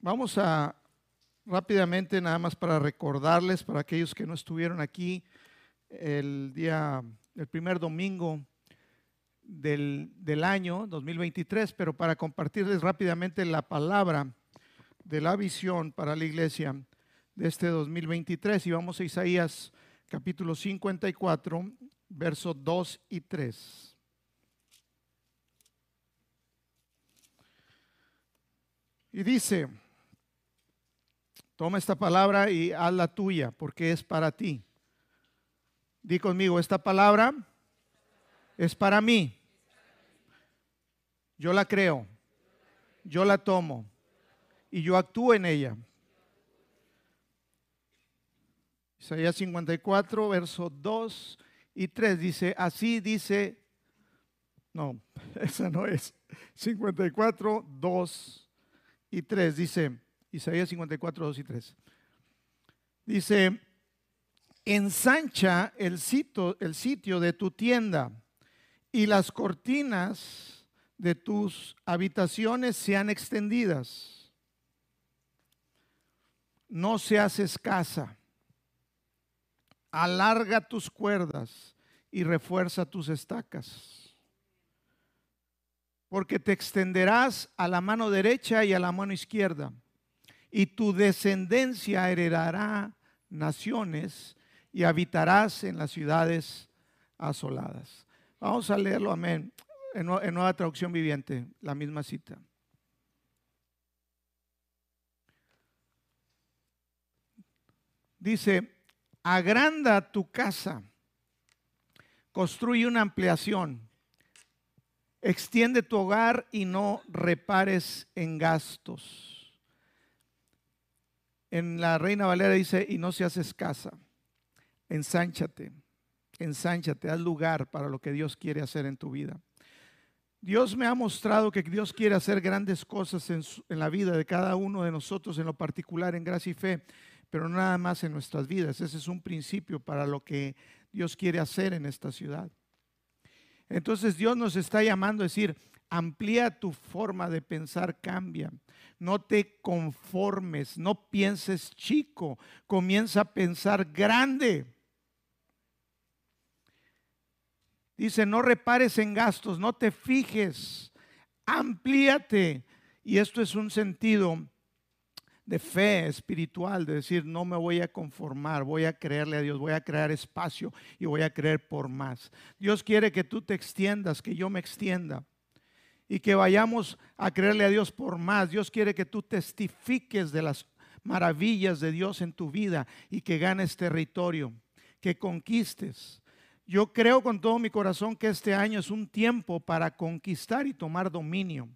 Vamos a rápidamente, nada más para recordarles, para aquellos que no estuvieron aquí el día, el primer domingo del, del año 2023, pero para compartirles rápidamente la palabra de la visión para la iglesia de este 2023. Y vamos a Isaías capítulo 54, versos 2 y 3. Y dice, toma esta palabra y hazla tuya, porque es para ti. Di conmigo, esta palabra es para mí. Yo la creo, yo la tomo y yo actúo en ella. Isaías 54, versos 2 y 3 dice, así dice, no, esa no es, 54, 2 y 3 dice, Isaías 54, 2 y 3. Dice, ensancha el sitio, el sitio de tu tienda y las cortinas de tus habitaciones sean extendidas. No seas escasa. Alarga tus cuerdas y refuerza tus estacas. Porque te extenderás a la mano derecha y a la mano izquierda. Y tu descendencia heredará naciones y habitarás en las ciudades asoladas. Vamos a leerlo, amén, en, nueva traducción viviente, la misma cita. Dice, agranda tu casa, construye una ampliación, extiende tu hogar y no repares en gastos. En la Reina Valera dice, y no seas escasa, ensánchate, ensánchate, haz lugar para lo que Dios quiere hacer en tu vida. Dios me ha mostrado que Dios quiere hacer grandes cosas en, la vida de cada uno de nosotros, en lo particular en gracia y fe, pero nada más en nuestras vidas. Ese es un principio para lo que Dios quiere hacer en esta ciudad. Entonces Dios nos está llamando a decir, amplía tu forma de pensar, cambia. No te conformes, no pienses chico, comienza a pensar grande. Dice, no repares en gastos, no te fijes, amplíate. Y esto es un sentido de fe espiritual, de decir, no me voy a conformar, voy a creerle a Dios, voy a crear espacio y voy a creer por más. Dios quiere que tú te extiendas, que yo me extienda y que vayamos a creerle a Dios por más. Dios quiere que tú testifiques de las maravillas de Dios en tu vida y que ganes territorio, que conquistes. Yo creo con todo mi corazón que este año es un tiempo para conquistar y tomar dominio,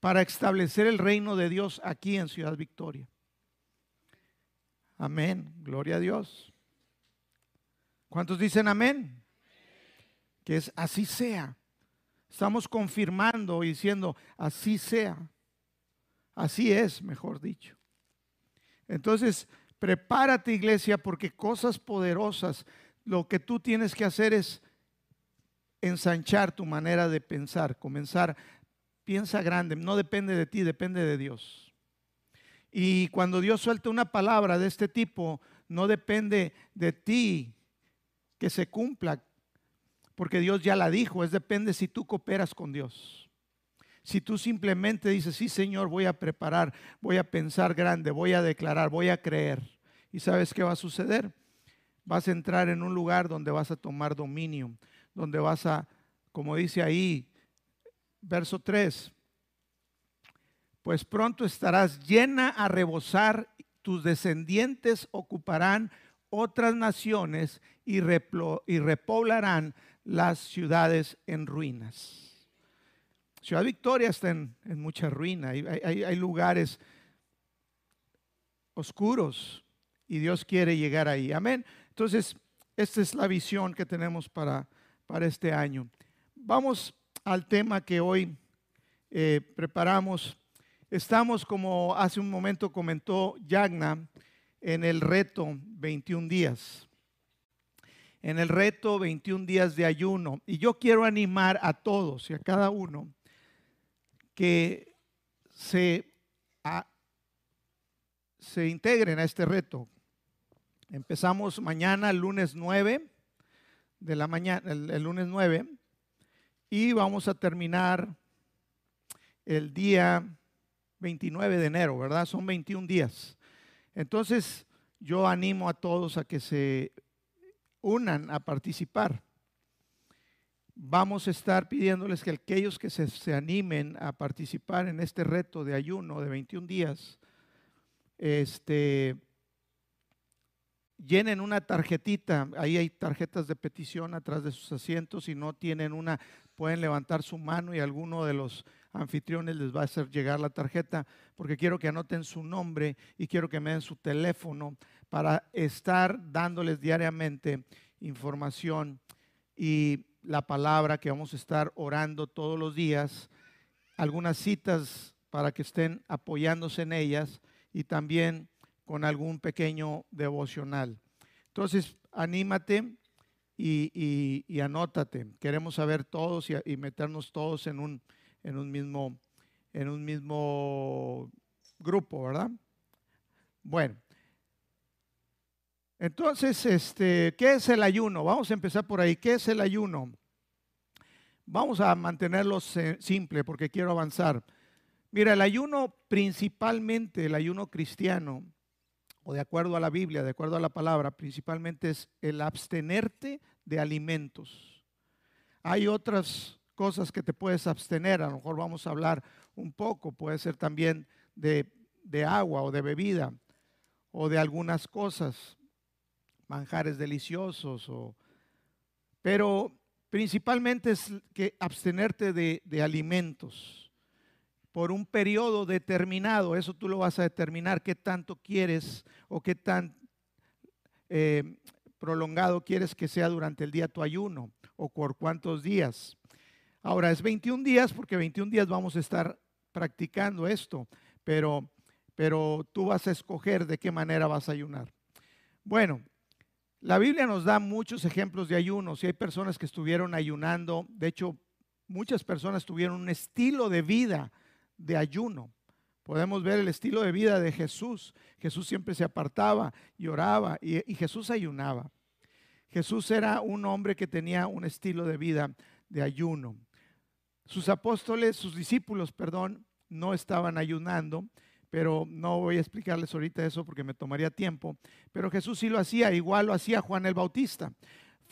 para establecer el reino de Dios aquí en Ciudad Victoria. Amén, gloria a Dios. ¿Cuántos dicen amén? Que es así sea. Estamos confirmando y diciendo, así sea. Así es, mejor dicho. Entonces, prepárate iglesia porque cosas poderosas lo que tú tienes que hacer es ensanchar tu manera de pensar, comenzar, piensa grande, no depende de ti, depende de Dios. Y cuando Dios suelta una palabra de este tipo, no depende de ti que se cumpla, porque Dios ya la dijo, es depende si tú cooperas con Dios. Si tú simplemente dices, sí Señor, voy a preparar, voy a pensar grande, voy a declarar, voy a creer. ¿Y sabes qué va a suceder? vas a entrar en un lugar donde vas a tomar dominio, donde vas a, como dice ahí, verso 3, pues pronto estarás llena a rebosar, tus descendientes ocuparán otras naciones y, repoblarán las ciudades en ruinas. Ciudad Victoria está en, mucha ruina, hay lugares oscuros y Dios quiere llegar ahí. Amén. Entonces, esta es la visión que tenemos para, para este año. Vamos al tema que hoy eh, preparamos. Estamos, como hace un momento comentó Yagna, en el reto 21 días. En el reto 21 días de ayuno. Y yo quiero animar a todos y a cada uno que se se integren a este reto. Empezamos mañana, lunes 9 de la mañana, el, lunes 9, y vamos a terminar el día 29 de enero, ¿verdad? Son 21 días. Entonces, yo animo a todos a que se unan a participar. Vamos a estar pidiéndoles que aquellos que se, se animen a participar en este reto de ayuno de 21 días, este, llenen una tarjetita, ahí hay tarjetas de petición atrás de sus asientos, si no tienen una, pueden levantar su mano y alguno de los anfitriones les va a hacer llegar la tarjeta, porque quiero que anoten su nombre y quiero que me den su teléfono para estar dándoles diariamente información y la palabra que vamos a estar orando todos los días, algunas citas para que estén apoyándose en ellas y también con algún pequeño devocional. Entonces, anímate y, anótate. Queremos saber todos y, meternos todos en un, en un, mismo, en un mismo grupo, ¿verdad? Bueno. Entonces, este, ¿qué es el ayuno? Vamos a empezar por ahí. ¿Qué es el ayuno? Vamos a mantenerlo simple porque quiero avanzar. Mira, el ayuno principalmente, el ayuno cristiano, o de acuerdo a la Biblia, de acuerdo a la palabra, principalmente es el abstenerte de alimentos. Hay otras cosas que te puedes abstener, a lo mejor vamos a hablar un poco, puede ser también de, agua o de bebida o de algunas cosas, manjares deliciosos, pero principalmente es que abstenerte de, de alimentos por un periodo determinado. Eso tú lo vas a determinar qué tanto quieres o qué tan eh, prolongado quieres que sea durante el día tu ayuno o por cuántos días. Ahora es 21 días porque 21 días vamos a estar practicando esto, pero, pero tú vas a escoger de qué manera vas a ayunar. Bueno, la Biblia nos da muchos ejemplos de ayunos y hay personas que estuvieron ayunando, de hecho muchas personas tuvieron un estilo de vida de ayuno. Podemos ver el estilo de vida de Jesús. Jesús siempre se apartaba y oraba y, Jesús ayunaba. Jesús era un hombre que tenía un estilo de vida de ayuno. Sus apóstoles, sus discípulos, perdón, no estaban ayunando, pero no voy a explicarles ahorita eso porque me tomaría tiempo. Pero Jesús sí lo hacía, igual lo hacía Juan el Bautista.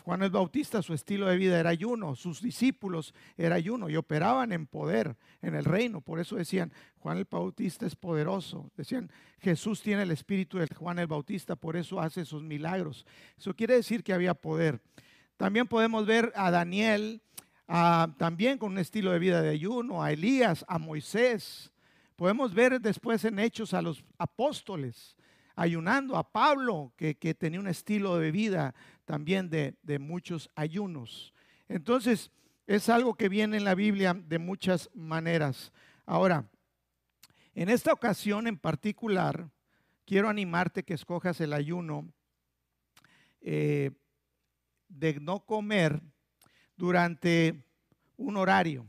Juan el Bautista, su estilo de vida era ayuno, sus discípulos era ayuno y operaban en poder en el reino. Por eso decían, Juan el Bautista es poderoso. Decían, Jesús tiene el espíritu de Juan el Bautista, por eso hace esos milagros. Eso quiere decir que había poder. También podemos ver a Daniel, también con un estilo de vida de ayuno, a Elías, a Moisés. Podemos ver después en Hechos a los apóstoles ayunando, a Pablo, que, tenía un estilo de vida también de, de muchos ayunos. Entonces, es algo que viene en la Biblia de muchas maneras. Ahora, en esta ocasión en particular, quiero animarte que escojas el ayuno eh, de no comer durante un horario.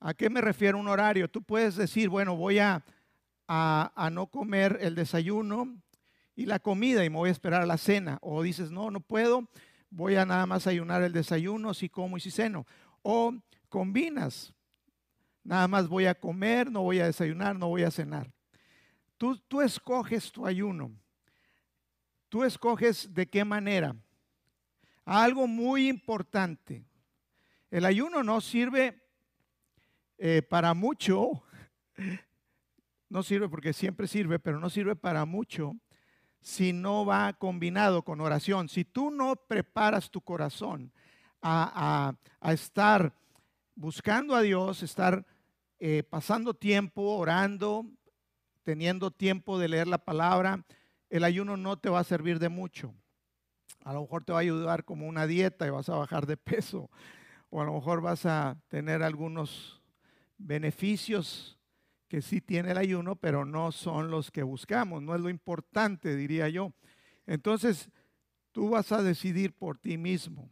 ¿A qué me refiero un horario? Tú puedes decir, bueno, voy a a, no comer el desayuno y la comida y me voy a esperar a la cena. O dices, no, no puedo, voy a nada más ayunar el desayuno, si como y si ceno. O combinas, nada más voy a comer, no voy a desayunar, no voy a cenar. Tú, tú escoges tu ayuno. Tú escoges de qué manera. Algo muy importante. El ayuno no sirve eh, para mucho no sirve porque siempre sirve, pero no sirve para mucho si no va combinado con oración. Si tú no preparas tu corazón a, estar buscando a Dios, estar eh, pasando tiempo orando, teniendo tiempo de leer la palabra, el ayuno no te va a servir de mucho. A lo mejor te va a ayudar como una dieta y vas a bajar de peso. O a lo mejor vas a tener algunos beneficios que sí tiene el ayuno, pero no son los que buscamos, no es lo importante, diría yo. Entonces, tú vas a decidir por ti mismo.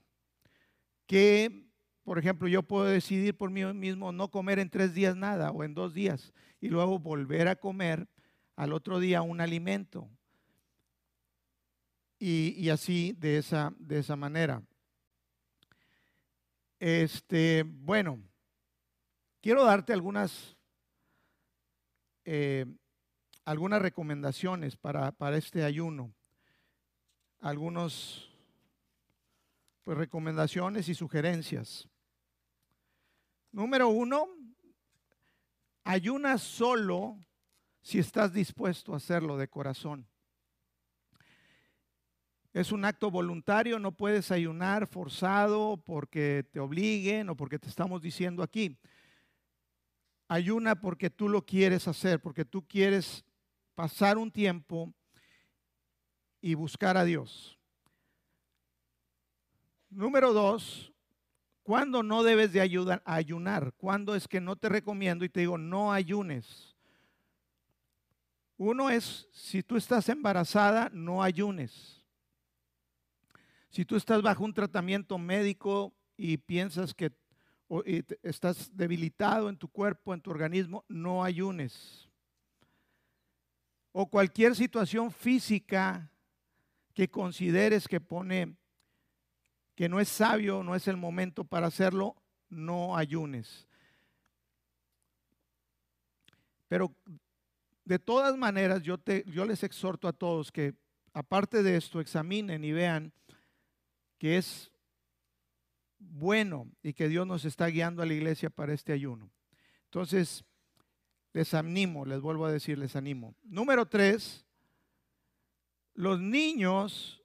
Que, por ejemplo, yo puedo decidir por mí mismo no comer en tres días nada o en dos días y luego volver a comer al otro día un alimento. Y, así de esa, de esa manera. Este, bueno, quiero darte algunas, eh, algunas recomendaciones para, para este ayuno. Algunos pues, recomendaciones y sugerencias. Número uno, ayuna solo si estás dispuesto a hacerlo de corazón. Es un acto voluntario, no puedes ayunar forzado porque te obliguen o porque te estamos diciendo aquí. Ayuna porque tú lo quieres hacer, porque tú quieres pasar un tiempo y buscar a Dios. Número dos, ¿cuándo no debes de ayudar, ayunar? ¿Cuándo es que no te recomiendo y te digo no ayunes? Uno es, si tú estás embarazada, no ayunes. Si tú estás bajo un tratamiento médico y piensas que estás debilitado en tu cuerpo, en tu organismo, no ayunes. O cualquier situación física que consideres que pone que no es sabio, no es el momento para hacerlo, no ayunes. Pero de todas maneras, yo, te, yo les exhorto a todos que aparte de esto, examinen y vean que es bueno y que Dios nos está guiando a la iglesia para este ayuno. Entonces, les animo, les vuelvo a decir, les animo. Número tres, los niños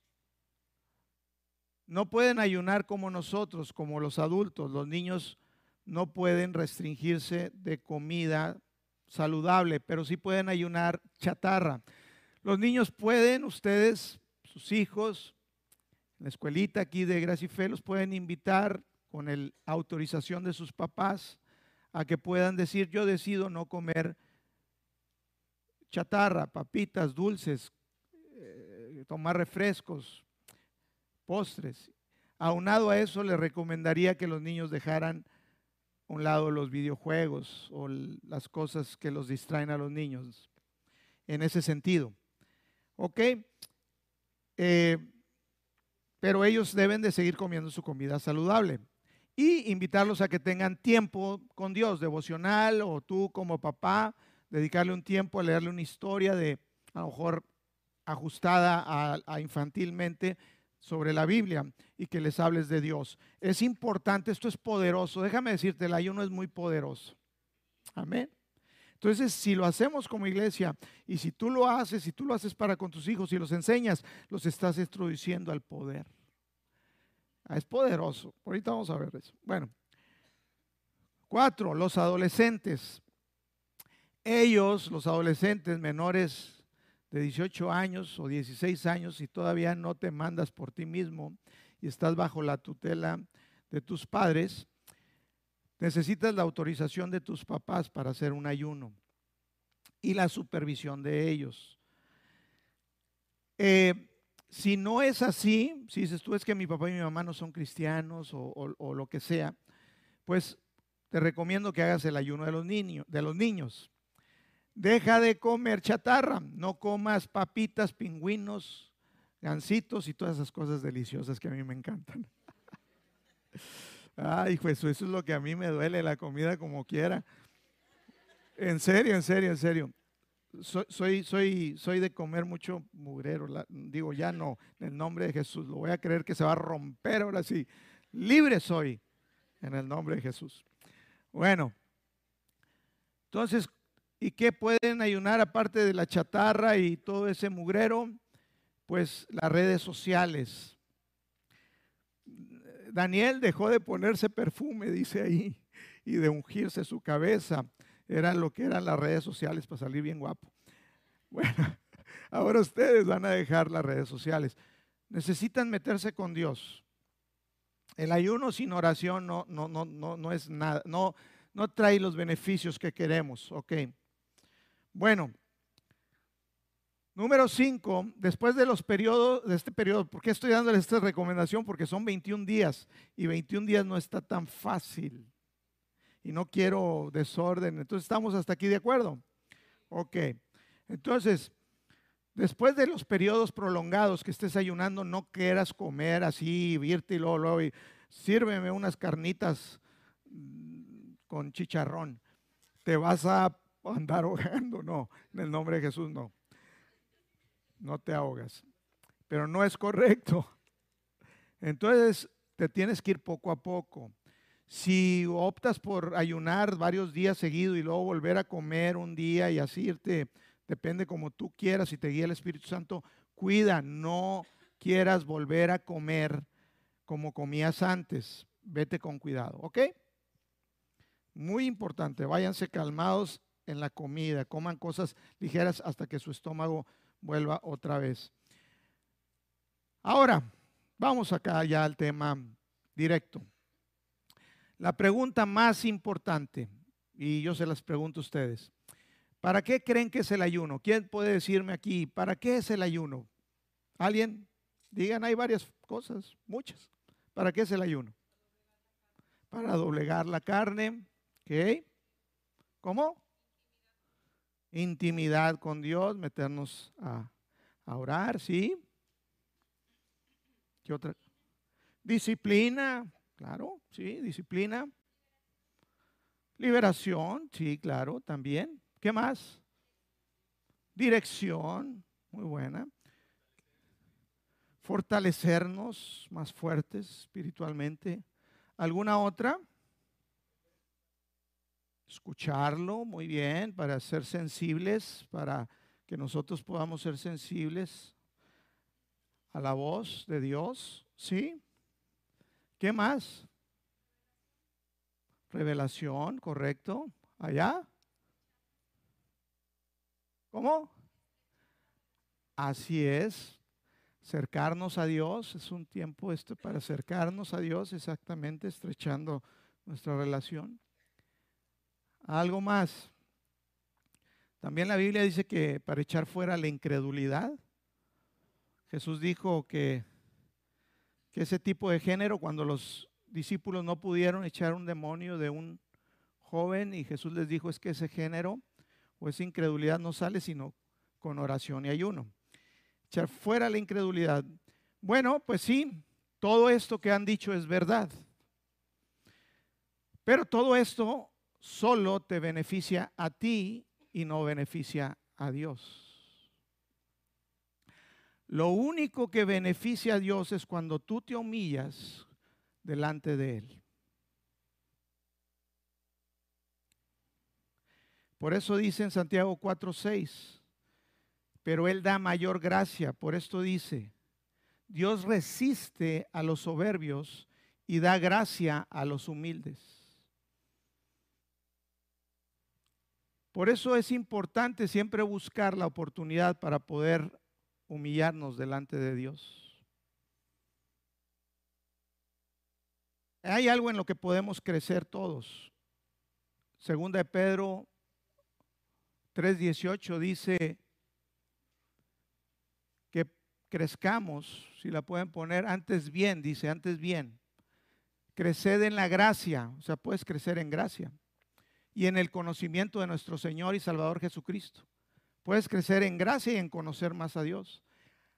no pueden ayunar como nosotros, como los adultos. Los niños no pueden restringirse de comida saludable, pero sí pueden ayunar chatarra. Los niños pueden, ustedes, sus hijos, la escuelita aquí de Gracia y los pueden invitar con la autorización de sus papás a que puedan decir, yo decido no comer chatarra, papitas, dulces, eh, tomar refrescos, postres. Aunado a eso, le recomendaría que los niños dejaran a un lado los videojuegos o las cosas que los distraen a los niños. En ese sentido. ¿Ok? Eh, pero ellos deben de seguir comiendo su comida saludable y invitarlos a que tengan tiempo con Dios, devocional o tú como papá, dedicarle un tiempo a leerle una historia de a lo mejor ajustada a infantilmente sobre la Biblia y que les hables de Dios. Es importante, esto es poderoso. Déjame decirte, el ayuno es muy poderoso. Amén. Entonces, si lo hacemos como iglesia y si tú lo haces, si tú lo haces para con tus hijos y los enseñas, los estás introduciendo al poder. Ah, es poderoso. Ahorita vamos a ver eso. Bueno, cuatro, los adolescentes. Ellos, los adolescentes menores de 18 años o 16 años y todavía no te mandas por ti mismo y estás bajo la tutela de tus padres, necesitas la autorización de tus papás para hacer un ayuno y la supervisión de ellos. Eh, si no es así, si dices tú es que mi papá y mi mamá no son cristianos o, lo que sea, pues te recomiendo que hagas el ayuno de los niños. De los niños. Deja de comer chatarra, no comas papitas, pingüinos, gancitos y todas esas cosas deliciosas que a mí me encantan. Ay, pues eso es lo que a mí me duele, la comida como quiera. En serio, en serio, en serio. Soy, soy, soy, de comer mucho mugrero. digo, ya no, en el nombre de Jesús. Lo voy a creer que se va a romper ahora sí. Libre soy en el nombre de Jesús. Bueno, entonces ¿Y qué pueden ayunar aparte de la chatarra y todo ese mugrero? Pues las redes sociales. Daniel dejó de ponerse perfume, dice ahí, y de ungirse su cabeza. Era lo que eran las redes sociales para salir bien guapo. Bueno, ahora ustedes van a dejar las redes sociales. Necesitan meterse con Dios. El ayuno sin oración no, no, no, no, no es nada, no, no trae los beneficios que queremos. Ok. Bueno, número 5, después de los periodos, de este periodo, ¿por qué estoy dándoles esta recomendación? Porque son 21 días y 21 días no está tan fácil. Y no quiero desorden. Entonces, ¿estamos hasta aquí de acuerdo? Ok. Entonces, después de los periodos prolongados que estés ayunando, no quieras comer así, irte y luego, luego y sírveme unas carnitas mm, con chicharrón. Te vas a andar ahogando, no, en el nombre de Jesús no. No te ahogas. Pero no es correcto. Entonces, te tienes que ir poco a poco. Si optas por ayunar varios días seguidos y luego volver a comer un día y así irte, depende como tú quieras, si te guía el Espíritu Santo, cuida, no quieras volver a comer como comías antes. Vete con cuidado, ¿ok? Muy importante, váyanse calmados en la comida, coman cosas ligeras hasta que su estómago vuelva otra vez. Ahora, vamos acá ya al tema directo. La pregunta más importante, y yo se las pregunto a ustedes, ¿para qué creen que es el ayuno? ¿Quién puede decirme aquí, ¿para qué es el ayuno? ¿Alguien? Digan, hay varias cosas, muchas. ¿Para qué es el ayuno? Para doblegar la carne. ¿Qué? ¿Cómo? Intimidad con Dios, meternos a, orar, ¿sí? ¿Qué otra? Disciplina, Claro, sí, disciplina. Liberación, sí, claro, también. ¿Qué más? Dirección, muy buena. Fortalecernos más fuertes espiritualmente. ¿Alguna otra? Escucharlo, muy bien, para ser sensibles, para que nosotros podamos ser sensibles a la voz de Dios, ¿sí? ¿Qué más? Revelación, correcto. Allá. ¿Cómo? Así es. Acercarnos a Dios es un tiempo este para acercarnos a Dios, exactamente estrechando nuestra relación. Algo más. También la Biblia dice que para echar fuera la incredulidad, Jesús dijo que que ese tipo de género, cuando los discípulos no pudieron echar un demonio de un joven y Jesús les dijo es que ese género o esa incredulidad no sale sino con oración y ayuno. Echar fuera la incredulidad. Bueno, pues sí, todo esto que han dicho es verdad. Pero todo esto solo te beneficia a ti y no beneficia a Dios. Lo único que beneficia a Dios es cuando tú te humillas delante de Él. Por eso dice en Santiago 4:6, pero Él da mayor gracia. Por esto dice, Dios resiste a los soberbios y da gracia a los humildes. Por eso es importante siempre buscar la oportunidad para poder humillarnos delante de Dios. Hay algo en lo que podemos crecer todos. Segunda de Pedro 3:18 dice que crezcamos, si la pueden poner, antes bien, dice, antes bien. Creced en la gracia, o sea, puedes crecer en gracia y en el conocimiento de nuestro Señor y Salvador Jesucristo. Puedes crecer en gracia y en conocer más a Dios.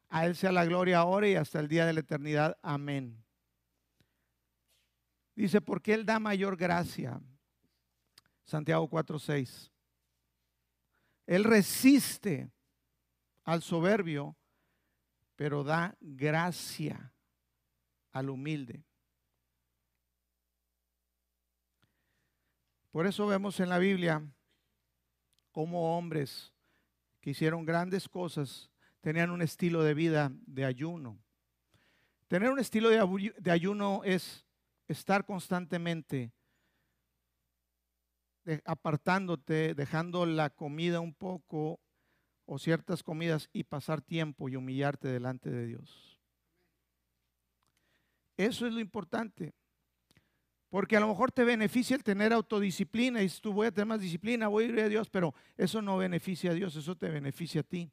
A Él sea la gloria ahora y hasta el día de la eternidad. Amén. Dice, porque Él da mayor gracia. Santiago 4:6. Él resiste al soberbio, pero da gracia al humilde. Por eso vemos en la Biblia como hombres que hicieron grandes cosas, tenían un estilo de vida de ayuno. Tener un estilo de ayuno es estar constantemente apartándote, dejando la comida un poco o ciertas comidas y pasar tiempo y humillarte delante de Dios. Eso es lo importante. Porque a lo mejor te beneficia el tener autodisciplina y tú voy a tener más disciplina, voy a ir a Dios, pero eso no beneficia a Dios, eso te beneficia a ti.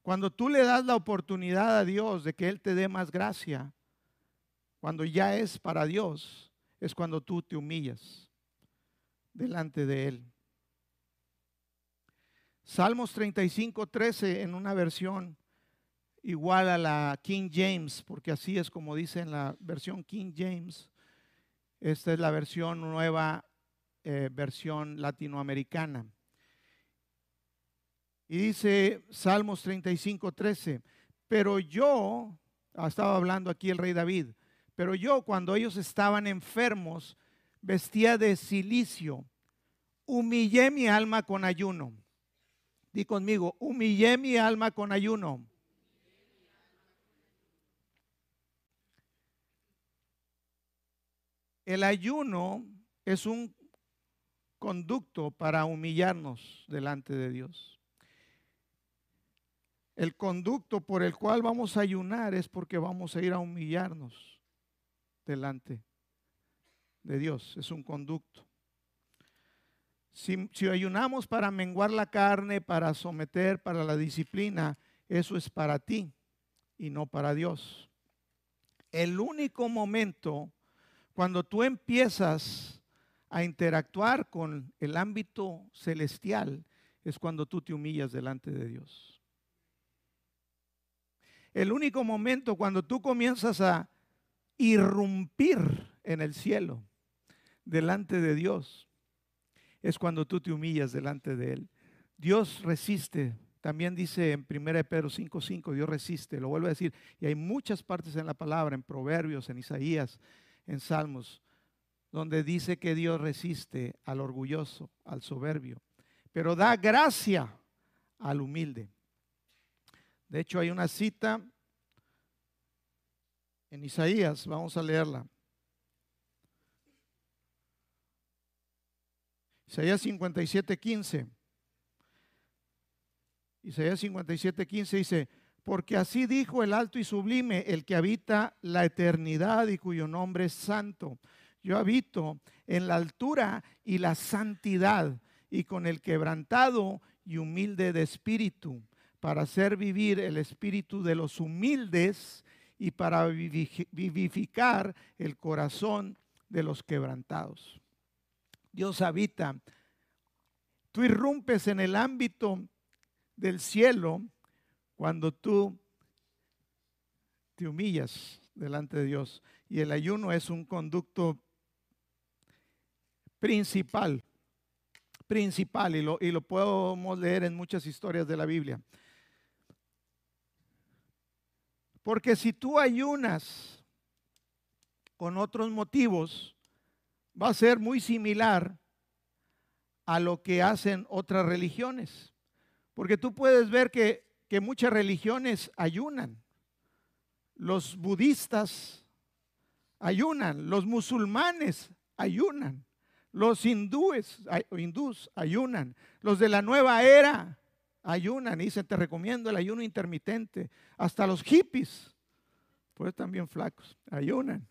Cuando tú le das la oportunidad a Dios de que Él te dé más gracia, cuando ya es para Dios, es cuando tú te humillas delante de Él. Salmos 35, 13 en una versión igual a la King James, porque así es como dice en la versión King James. Esta es la versión nueva, eh, versión latinoamericana. Y dice Salmos 35, 13, pero yo, ah, estaba hablando aquí el rey David, pero yo cuando ellos estaban enfermos, vestía de silicio, humillé mi alma con ayuno. Di conmigo, humillé mi alma con ayuno. El ayuno es un conducto para humillarnos delante de Dios. El conducto por el cual vamos a ayunar es porque vamos a ir a humillarnos delante de Dios. Es un conducto. Si, si, ayunamos para menguar la carne, para someter, para la disciplina, eso es para ti y no para Dios. El único momento cuando tú empiezas a interactuar con el ámbito celestial es cuando tú te humillas delante de Dios. El único momento cuando tú comienzas a irrumpir en el cielo delante de Dios es cuando tú te humillas delante de Él. Dios resiste. También dice en 1 Pedro 5:5, Dios resiste, lo vuelvo a decir. Y hay muchas partes en la palabra, en Proverbios, en Isaías, en Salmos, donde dice que Dios resiste al orgulloso, al soberbio, pero da gracia al humilde. De hecho, hay una cita en Isaías, vamos a leerla. Isaías 57, 15. Isaías 57, 15 dice, porque así dijo el alto y sublime, el que habita la eternidad y cuyo nombre es santo. Yo habito en la altura y la santidad y con el quebrantado y humilde de espíritu, para hacer vivir el espíritu de los humildes y para vivificar el corazón de los quebrantados. Dios habita. Tú irrumpes en el ámbito del cielo cuando tú te humillas delante de Dios. Y el ayuno es un conducto principal, principal, y lo, y lo podemos leer en muchas historias de la Biblia. Porque si tú ayunas con otros motivos, va a ser muy similar a lo que hacen otras religiones. Porque tú puedes ver que que muchas religiones ayunan. Los budistas ayunan, los musulmanes ayunan, los hindúes, hindús ayunan, los de la nueva era ayunan. Y dicen, te recomiendo el ayuno intermitente. Hasta los hippies, pues también flacos, ayunan.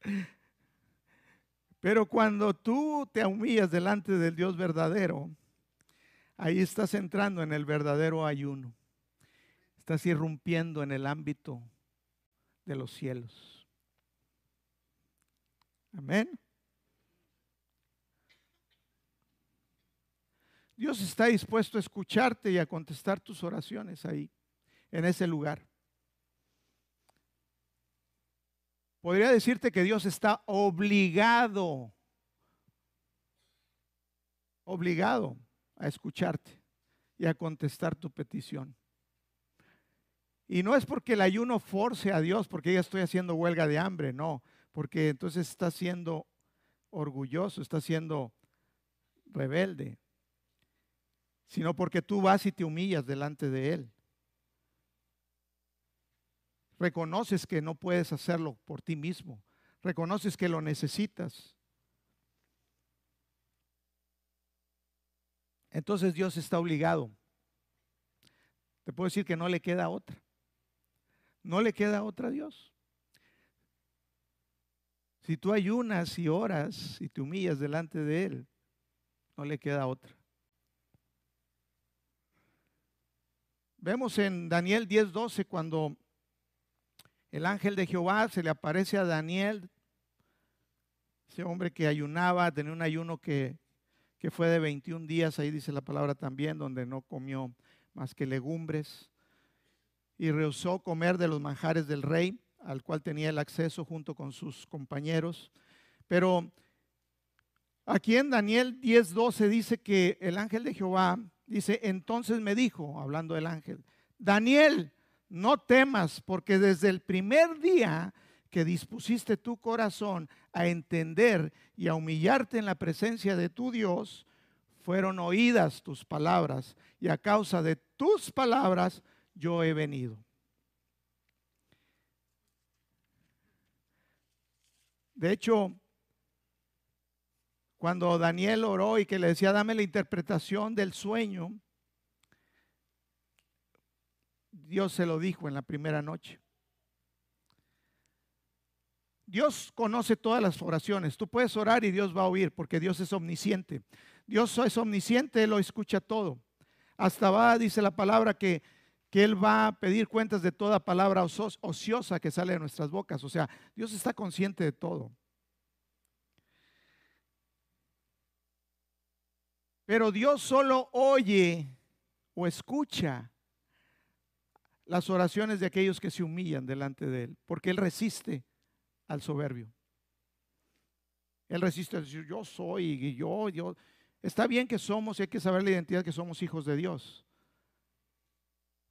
Pero cuando tú te humillas delante del Dios verdadero, ahí estás entrando en el verdadero ayuno. Estás irrumpiendo en el ámbito de los cielos. Amén. Dios está dispuesto a escucharte y a contestar tus oraciones ahí, en ese lugar. Podría decirte que Dios está obligado, obligado a escucharte y a contestar tu petición. Y no es porque el ayuno force a Dios, porque ya estoy haciendo huelga de hambre, no, porque entonces está siendo orgulloso, está siendo rebelde, sino porque tú vas y te humillas delante de Él reconoces que no puedes hacerlo por ti mismo, reconoces que lo necesitas. Entonces Dios está obligado. Te puedo decir que no le queda otra. No le queda otra a Dios. Si tú ayunas y oras y te humillas delante de Él, no le queda otra. Vemos en Daniel 10:12 cuando el ángel de Jehová se le aparece a Daniel ese hombre que ayunaba, tenía un ayuno que, que fue de 21 días, ahí dice la palabra también, donde no comió más que legumbres, y rehusó comer de los manjares del rey, al cual tenía el acceso junto con sus compañeros. Pero aquí en Daniel 10:12 dice que el ángel de Jehová dice, entonces me dijo, hablando del ángel, Daniel, no temas, porque desde el primer día que dispusiste tu corazón a entender y a humillarte en la presencia de tu Dios, fueron oídas tus palabras, y a causa de tus palabras yo he venido. De hecho, cuando Daniel oró y que le decía, dame la interpretación del sueño, Dios se lo dijo en la primera noche. Dios conoce todas las oraciones. Tú puedes orar y Dios va a oír porque Dios es omnisciente. Dios es omnisciente, Él lo escucha todo. Hasta va, dice la palabra, que, que Él va a pedir cuentas de toda palabra ociosa que sale de nuestras bocas. O sea, Dios está consciente de todo. Pero Dios solo oye o escucha las oraciones de aquellos que se humillan delante de Él, porque Él resiste al soberbio. Él resiste a decir, yo soy, y yo, yo. Está bien que somos y hay que saber la identidad que somos hijos de Dios.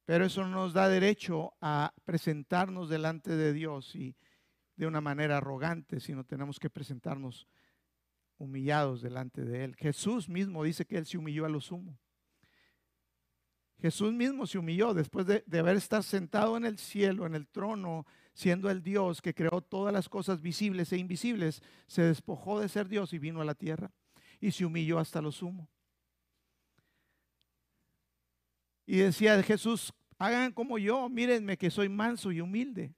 Pero eso no nos da derecho a presentarnos delante de Dios y de una manera arrogante, sino tenemos que presentarnos humillados delante de Él. Jesús mismo dice que Él se humilló a lo sumo. Jesús mismo se humilló después de, haber estado sentado en el cielo, en el trono, siendo el Dios que creó todas las cosas visibles e invisibles, se despojó de ser Dios y vino a la tierra y se humilló hasta lo sumo. Y decía Jesús, hagan como yo, mírenme que soy manso y humilde.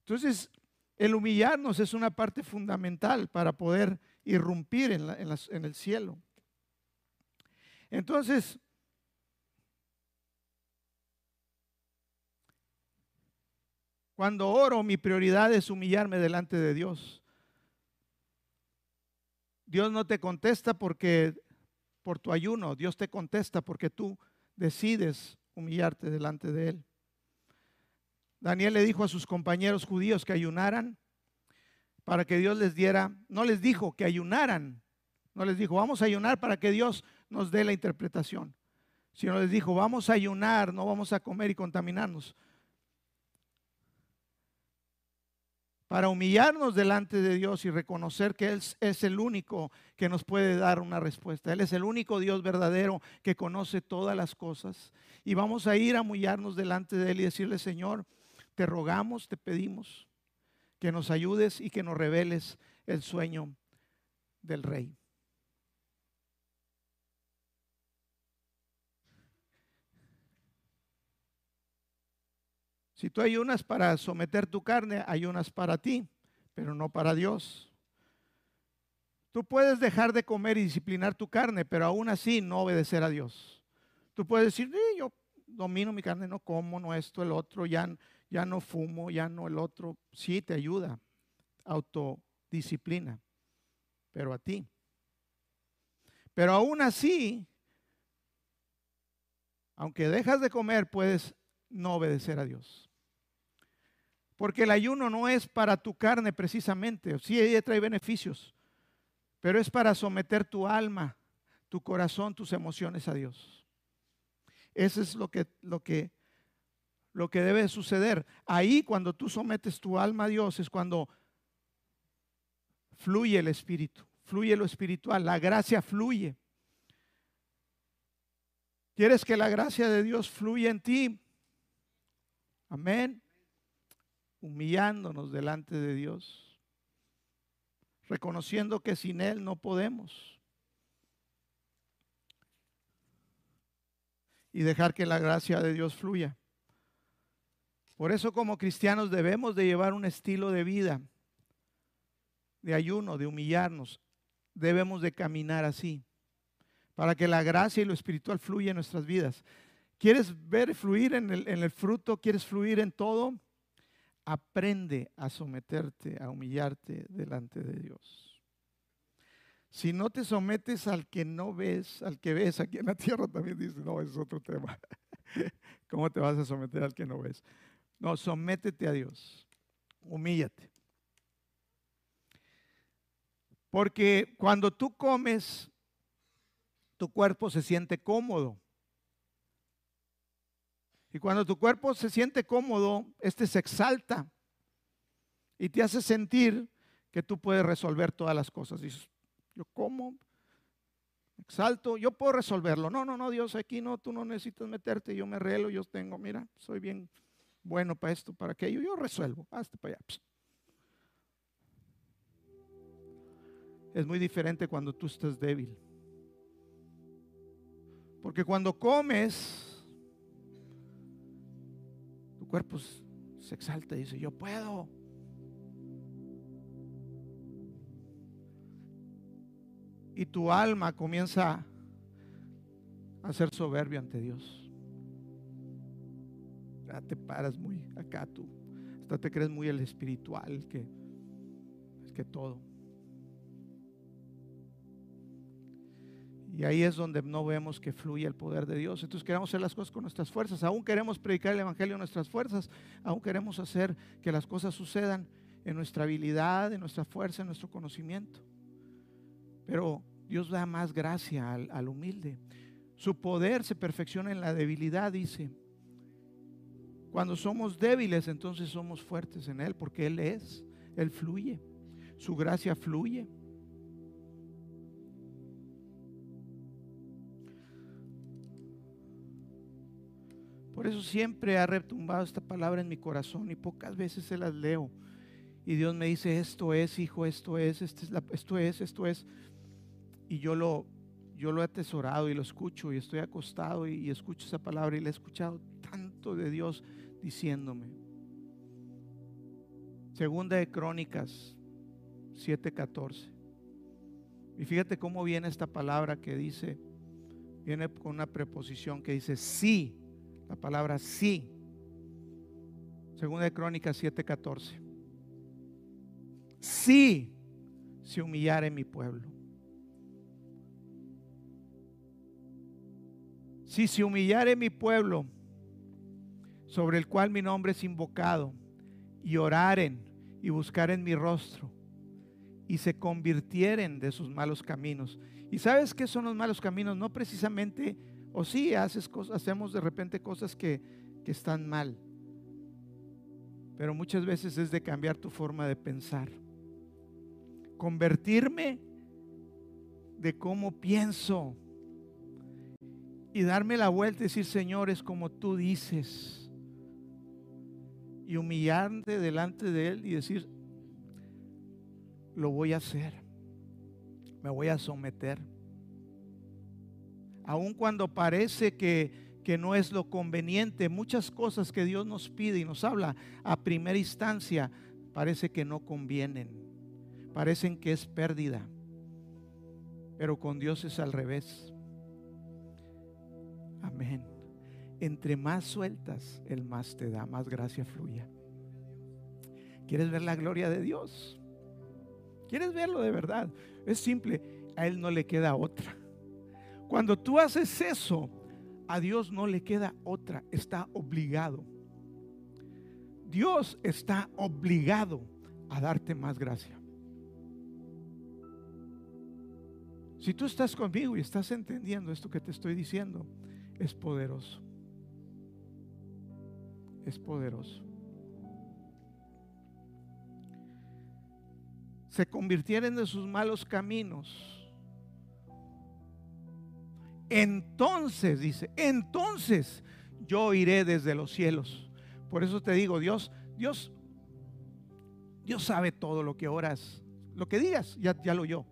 Entonces, el humillarnos es una parte fundamental para poder irrumpir en, en el cielo. Entonces, Cuando oro, mi prioridad es humillarme delante de Dios. Dios no te contesta porque por tu ayuno, Dios te contesta porque tú decides humillarte delante de Él. Daniel le dijo a sus compañeros judíos que ayunaran para que Dios les diera, no les dijo que ayunaran, no les dijo, vamos a ayunar para que Dios nos dé la interpretación, sino les dijo, vamos a ayunar, no vamos a comer y contaminarnos. Para humillarnos delante de Dios y reconocer que Él es el único que nos puede dar una respuesta. Él es el único Dios verdadero que conoce todas las cosas. Y vamos a ir a humillarnos delante de Él y decirle, Señor, te rogamos, te pedimos que nos ayudes y que nos reveles el sueño del Rey. Si tú ayunas para someter tu carne, ayunas para ti, pero no para Dios. Tú puedes dejar de comer y disciplinar tu carne, pero aún así no obedecer a Dios. Tú puedes decir, yo domino mi carne, no como, no esto, el otro, ya, ya no fumo, ya no el otro. Sí, te ayuda, autodisciplina, pero a ti. Pero aún así, aunque dejas de comer, puedes no obedecer a Dios. Porque el ayuno no es para tu carne precisamente. Sí, ella trae beneficios. Pero es para someter tu alma, tu corazón, tus emociones a Dios. Eso es lo que, lo que, lo que debe suceder. Ahí cuando tú sometes tu alma a Dios es cuando fluye el Espíritu, fluye lo espiritual, la gracia fluye. ¿Quieres que la gracia de Dios fluya en ti? Amén humillándonos delante de Dios, reconociendo que sin Él no podemos. Y dejar que la gracia de Dios fluya. Por eso como cristianos debemos de llevar un estilo de vida, de ayuno, de humillarnos. Debemos de caminar así, para que la gracia y lo espiritual fluya en nuestras vidas. ¿Quieres ver fluir en el, en el fruto? ¿Quieres fluir en todo? Aprende a someterte, a humillarte delante de Dios. Si no te sometes al que no ves, al que ves aquí en la tierra, también dice, no, es otro tema. ¿Cómo te vas a someter al que no ves? No, sométete a Dios. Humíllate. Porque cuando tú comes, tu cuerpo se siente cómodo. Y cuando tu cuerpo se siente cómodo, este se exalta y te hace sentir que tú puedes resolver todas las cosas. Dices, yo como, exalto, yo puedo resolverlo. No, no, no, Dios, aquí no, tú no necesitas meterte, yo me relo, yo tengo, mira, soy bien bueno para esto, para aquello, yo resuelvo, hasta para allá. Es muy diferente cuando tú estás débil. Porque cuando comes, cuerpo se exalta y dice, yo puedo. Y tu alma comienza a ser soberbio ante Dios. Ya te paras muy acá tú. Hasta te crees muy el espiritual, que es que todo. Y ahí es donde no vemos que fluye el poder de Dios. Entonces queremos hacer las cosas con nuestras fuerzas. Aún queremos predicar el Evangelio en nuestras fuerzas. Aún queremos hacer que las cosas sucedan en nuestra habilidad, en nuestra fuerza, en nuestro conocimiento. Pero Dios da más gracia al, al humilde. Su poder se perfecciona en la debilidad, dice. Cuando somos débiles, entonces somos fuertes en Él, porque Él es, Él fluye. Su gracia fluye. Por eso siempre ha retumbado esta palabra en mi corazón y pocas veces se las leo. Y Dios me dice, esto es, hijo, esto es, esto es, esto es, esto es. Y yo lo, yo lo he atesorado y lo escucho y estoy acostado y, y escucho esa palabra y le he escuchado tanto de Dios diciéndome. Segunda de Crónicas 7:14. Y fíjate cómo viene esta palabra que dice, viene con una preposición que dice sí la palabra sí. Segunda de Crónicas 7:14. Sí se humillare mi pueblo. Si se humillare mi pueblo, sobre el cual mi nombre es invocado, y oraren y buscaren mi rostro, y se convirtieren de sus malos caminos. ¿Y sabes qué son los malos caminos? No precisamente o sí, haces cosas, hacemos de repente cosas que, que están mal. Pero muchas veces es de cambiar tu forma de pensar. Convertirme de cómo pienso. Y darme la vuelta y decir, Señor, es como tú dices. Y humillarte delante de Él y decir, lo voy a hacer. Me voy a someter aun cuando parece que, que no es lo conveniente, muchas cosas que Dios nos pide y nos habla a primera instancia parece que no convienen, parecen que es pérdida, pero con Dios es al revés. Amén. Entre más sueltas, el más te da, más gracia fluya. ¿Quieres ver la gloria de Dios? ¿Quieres verlo de verdad? Es simple, a Él no le queda otra. Cuando tú haces eso, a Dios no le queda otra, está obligado. Dios está obligado a darte más gracia. Si tú estás conmigo y estás entendiendo esto que te estoy diciendo, es poderoso. Es poderoso. Se convirtieron de sus malos caminos entonces, dice, entonces yo iré desde los cielos. Por eso te digo, Dios, Dios, Dios sabe todo lo que oras, lo que digas, ya, lo oyó.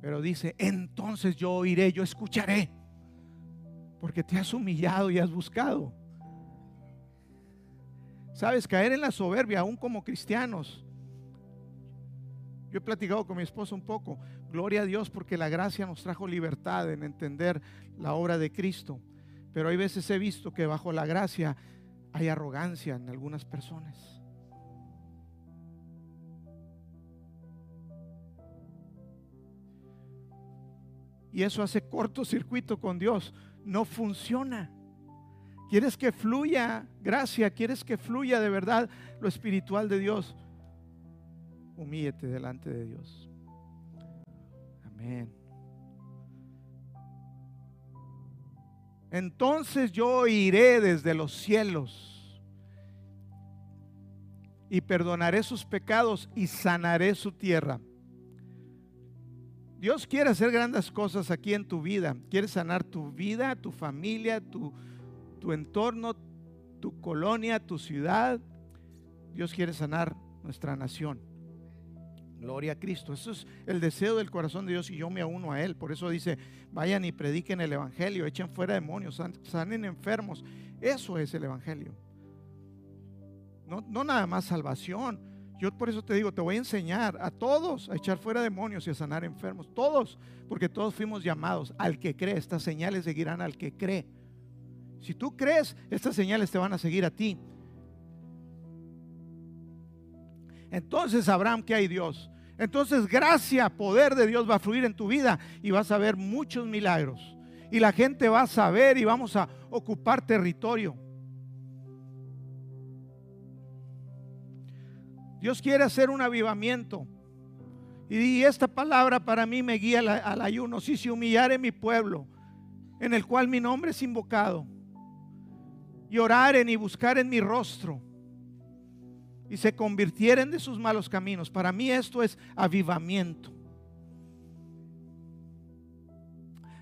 Pero dice, entonces yo iré, yo escucharé, porque te has humillado y has buscado. Sabes, caer en la soberbia, aún como cristianos, yo he platicado con mi esposa un poco. Gloria a Dios porque la gracia nos trajo libertad en entender la obra de Cristo. Pero hay veces he visto que bajo la gracia hay arrogancia en algunas personas. Y eso hace cortocircuito con Dios. No funciona. ¿Quieres que fluya gracia? ¿Quieres que fluya de verdad lo espiritual de Dios? Humíllate delante de Dios. Amén. Entonces yo iré desde los cielos y perdonaré sus pecados y sanaré su tierra. Dios quiere hacer grandes cosas aquí en tu vida. Quiere sanar tu vida, tu familia, tu, tu entorno, tu colonia, tu ciudad. Dios quiere sanar nuestra nación. Gloria a Cristo. Eso es el deseo del corazón de Dios y yo me uno a Él. Por eso dice, vayan y prediquen el Evangelio, echen fuera demonios, sanen enfermos. Eso es el Evangelio. No, no nada más salvación. Yo por eso te digo, te voy a enseñar a todos a echar fuera demonios y a sanar enfermos. Todos, porque todos fuimos llamados al que cree. Estas señales seguirán al que cree. Si tú crees, estas señales te van a seguir a ti. Entonces Abraham que hay Dios. Entonces gracia, poder de Dios va a fluir en tu vida y vas a ver muchos milagros. Y la gente va a saber y vamos a ocupar territorio. Dios quiere hacer un avivamiento. Y esta palabra para mí me guía al, ayuno. Si se humillare mi pueblo, en el cual mi nombre es invocado, y oraren y buscaren mi rostro, y se convirtieren de sus malos caminos. Para mí esto es avivamiento.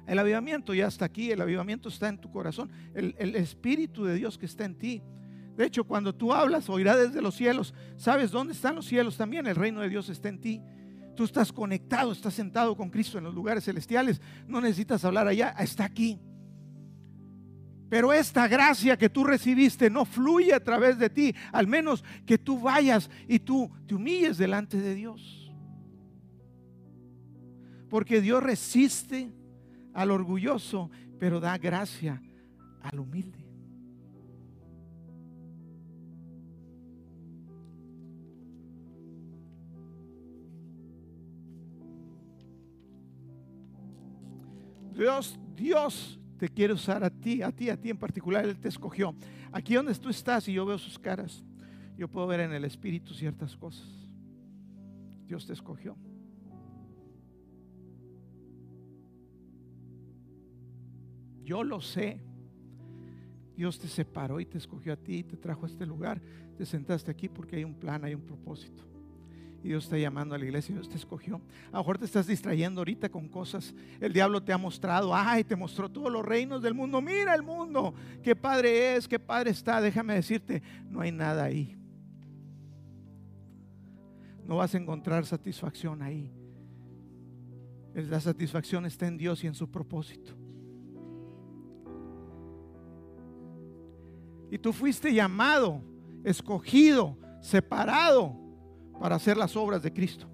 El avivamiento ya está aquí, el avivamiento está en tu corazón, el, Espíritu de Dios que está en ti. De hecho, cuando tú hablas, oirá desde los cielos. ¿Sabes dónde están los cielos también? El reino de Dios está en ti. Tú estás conectado, estás sentado con Cristo en los lugares celestiales. No necesitas hablar allá, está aquí. Pero esta gracia que tú recibiste no fluye a través de ti, al menos que tú vayas y tú te humilles delante de Dios. Porque Dios resiste al orgulloso, pero da gracia al humilde. Dios, Dios te quiere usar a ti, a ti, a ti en particular, Él te escogió. Aquí donde tú estás y yo veo sus caras, yo puedo ver en el Espíritu ciertas cosas. Dios te escogió. Yo lo sé. Dios te separó y te escogió a ti y te trajo a este lugar. Te sentaste aquí porque hay un plan, hay un propósito y Dios está llamando a la iglesia, Dios te escogió. A lo mejor te estás distrayendo ahorita con cosas. El diablo te ha mostrado, ay, te mostró todos los reinos del mundo. Mira el mundo, qué padre es, qué padre está. Déjame decirte, no hay nada ahí. No vas a encontrar satisfacción ahí. La satisfacción está en Dios y en su propósito. Y tú fuiste llamado, escogido, separado para hacer las obras de Cristo.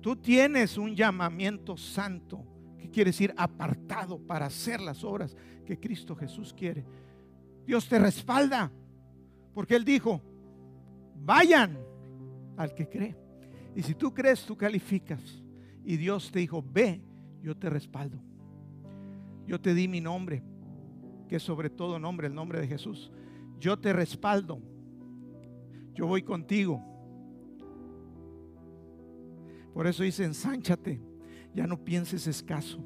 Tú tienes un llamamiento santo, que quiere decir apartado para hacer las obras que Cristo Jesús quiere. Dios te respalda, porque Él dijo, vayan al que cree. Y si tú crees, tú calificas. Y Dios te dijo, ve, yo te respaldo. Yo te di mi nombre, que sobre todo nombre, el nombre de Jesús. Yo te respaldo yo voy contigo. Por eso dice, ensánchate, ya no pienses escaso.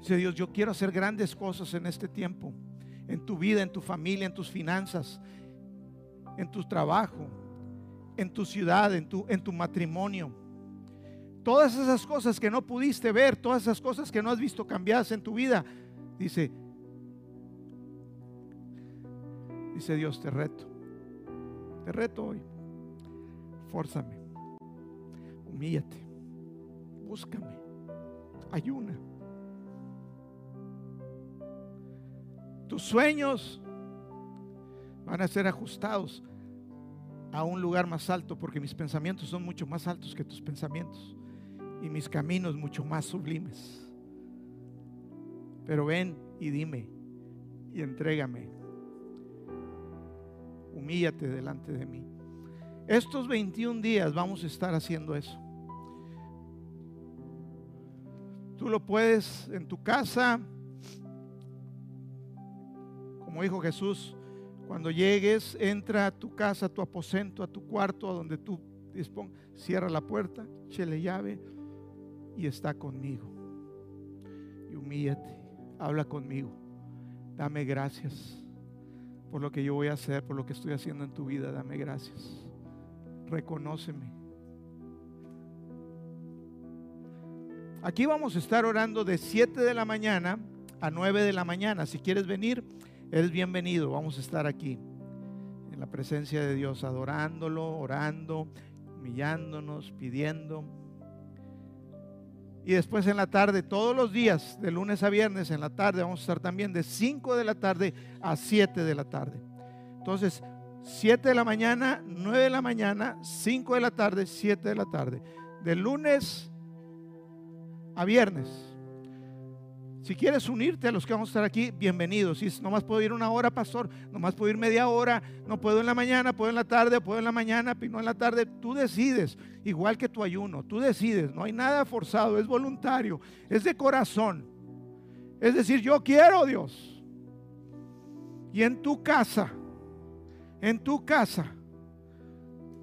Dice Dios, yo quiero hacer grandes cosas en este tiempo, en tu vida, en tu familia, en tus finanzas, en tu trabajo, en tu ciudad, en tu, en tu matrimonio. Todas esas cosas que no pudiste ver, todas esas cosas que no has visto cambiadas en tu vida, dice, dice Dios, te reto. Te reto hoy. Fórzame. Humíllate. Búscame. Ayuna. Tus sueños van a ser ajustados a un lugar más alto porque mis pensamientos son mucho más altos que tus pensamientos y mis caminos mucho más sublimes. Pero ven y dime, y entrégame. Humíllate delante de mí. Estos 21 días vamos a estar haciendo eso. Tú lo puedes en tu casa, como dijo Jesús, cuando llegues, entra a tu casa, a tu aposento, a tu cuarto, a donde tú dispongas, cierra la puerta, chele llave y está conmigo. Y humíllate, habla conmigo. Dame gracias por lo que yo voy a hacer, por lo que estoy haciendo en tu vida. Dame gracias. Reconóceme. Aquí vamos a estar orando de 7 de la mañana a 9 de la mañana. Si quieres venir, eres bienvenido. Vamos a estar aquí en la presencia de Dios, adorándolo, orando, humillándonos, pidiendo. Y después en la tarde, todos los días, de lunes a viernes, en la tarde, vamos a estar también de 5 de la tarde a 7 de la tarde. Entonces, 7 de la mañana, 9 de la mañana, 5 de la tarde, 7 de la tarde. De lunes a viernes. Si quieres unirte a los que vamos a estar aquí, bienvenido. Si nomás puedo ir una hora, pastor, nomás puedo ir media hora, no puedo en la mañana, puedo en la tarde, puedo en la mañana, no en la tarde, tú decides, igual que tu ayuno, tú decides, no hay nada forzado, es voluntario, es de corazón. Es decir, yo quiero Dios. Y en tu casa, en tu casa,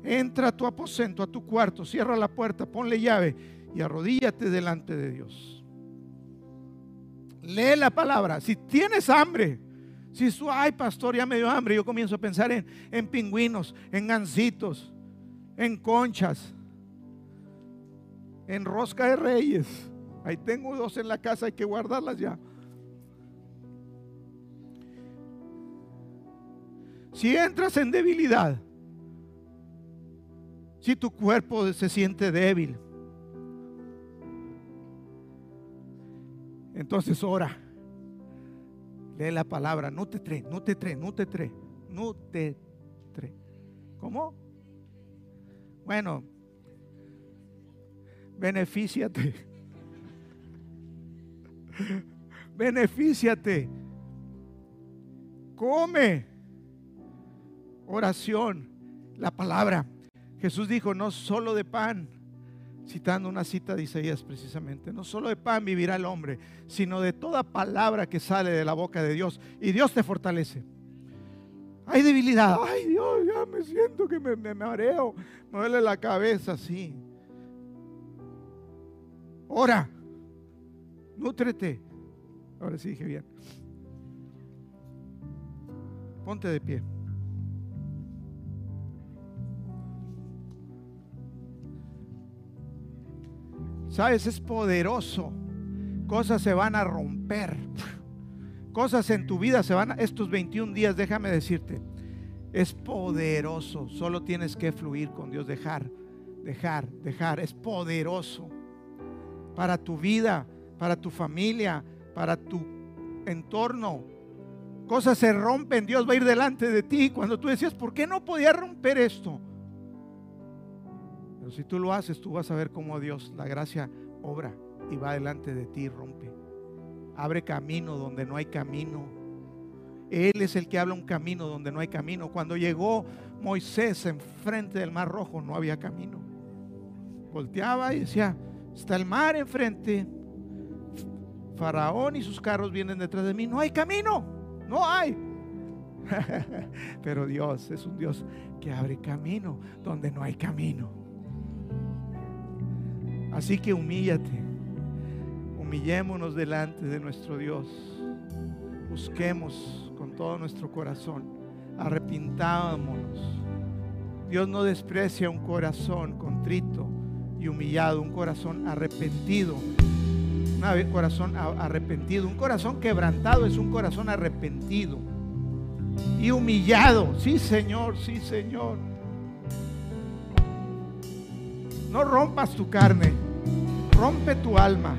entra a tu aposento, a tu cuarto, cierra la puerta, ponle llave y arrodíllate delante de Dios. Lee la palabra. Si tienes hambre, si tú, ay pastor, ya me dio hambre, yo comienzo a pensar en, en pingüinos, en gancitos, en conchas, en rosca de reyes. Ahí tengo dos en la casa, hay que guardarlas ya. Si entras en debilidad, si tu cuerpo se siente débil, Entonces ora. Lee la palabra. No te tre, no te tre, no te tre, no te tre. ¿Cómo? Bueno, benefíciate. benefíciate. Come. Oración. La palabra. Jesús dijo, no solo de pan citando una cita de Isaías precisamente, no solo de pan vivirá el hombre, sino de toda palabra que sale de la boca de Dios. Y Dios te fortalece. Hay debilidad. Ay Dios, ya me siento que me, me mareo, me duele la cabeza, sí. Ora, nútrete. Ahora sí dije bien. Ponte de pie. Sabes, es poderoso. Cosas se van a romper. Cosas en tu vida se van a... Estos 21 días, déjame decirte, es poderoso. Solo tienes que fluir con Dios. Dejar, dejar, dejar. Es poderoso. Para tu vida, para tu familia, para tu entorno. Cosas se rompen. Dios va a ir delante de ti. Cuando tú decías, ¿por qué no podía romper esto? Si tú lo haces, tú vas a ver cómo Dios, la gracia, obra y va delante de ti y rompe. Abre camino donde no hay camino. Él es el que habla un camino donde no hay camino. Cuando llegó Moisés enfrente del mar rojo, no había camino. Volteaba y decía, está el mar enfrente. Faraón y sus carros vienen detrás de mí. No hay camino. No hay. Pero Dios es un Dios que abre camino donde no hay camino. Así que humíllate, humillémonos delante de nuestro Dios, busquemos con todo nuestro corazón, arrepintámonos. Dios no desprecia un corazón contrito y humillado, un corazón arrepentido. Un corazón arrepentido, un corazón quebrantado es un corazón arrepentido y humillado. Sí, Señor, sí, Señor. No rompas tu carne, rompe tu alma,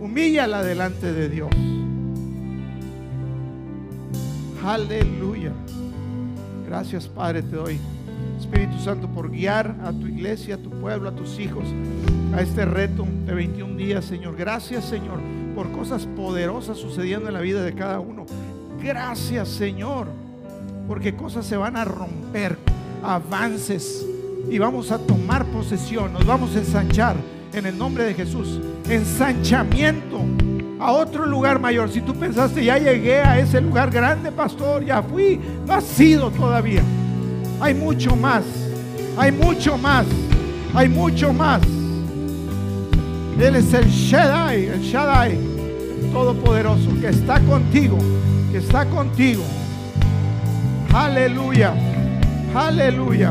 humíllala delante de Dios. Aleluya. Gracias Padre te doy. Espíritu Santo por guiar a tu iglesia, a tu pueblo, a tus hijos a este reto de 21 días, Señor. Gracias, Señor, por cosas poderosas sucediendo en la vida de cada uno. Gracias Señor, porque cosas se van a romper, avances y vamos a tomar posesión, nos vamos a ensanchar en el nombre de Jesús. Ensanchamiento a otro lugar mayor. Si tú pensaste, ya llegué a ese lugar grande, pastor, ya fui, no ha sido todavía. Hay mucho más, hay mucho más, hay mucho más. Él es el Shaddai, el Shaddai Todopoderoso, que está contigo, que está contigo. Aleluya, aleluya.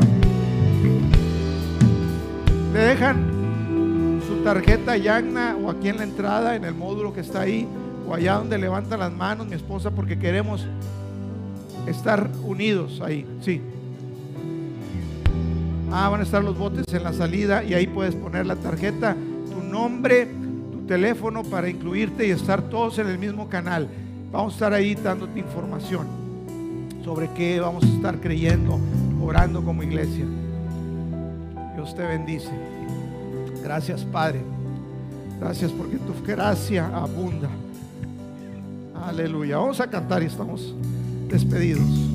Le dejan su tarjeta Yagna o aquí en la entrada, en el módulo que está ahí, o allá donde levanta las manos mi esposa, porque queremos estar unidos ahí. Sí. Ah, van a estar los botes en la salida y ahí puedes poner la tarjeta, tu nombre, tu teléfono para incluirte y estar todos en el mismo canal. Vamos a estar ahí dándote información sobre qué vamos a estar creyendo, orando como iglesia. Dios te bendice. Gracias, Padre. Gracias porque tu gracia abunda. Aleluya. Vamos a cantar y estamos despedidos.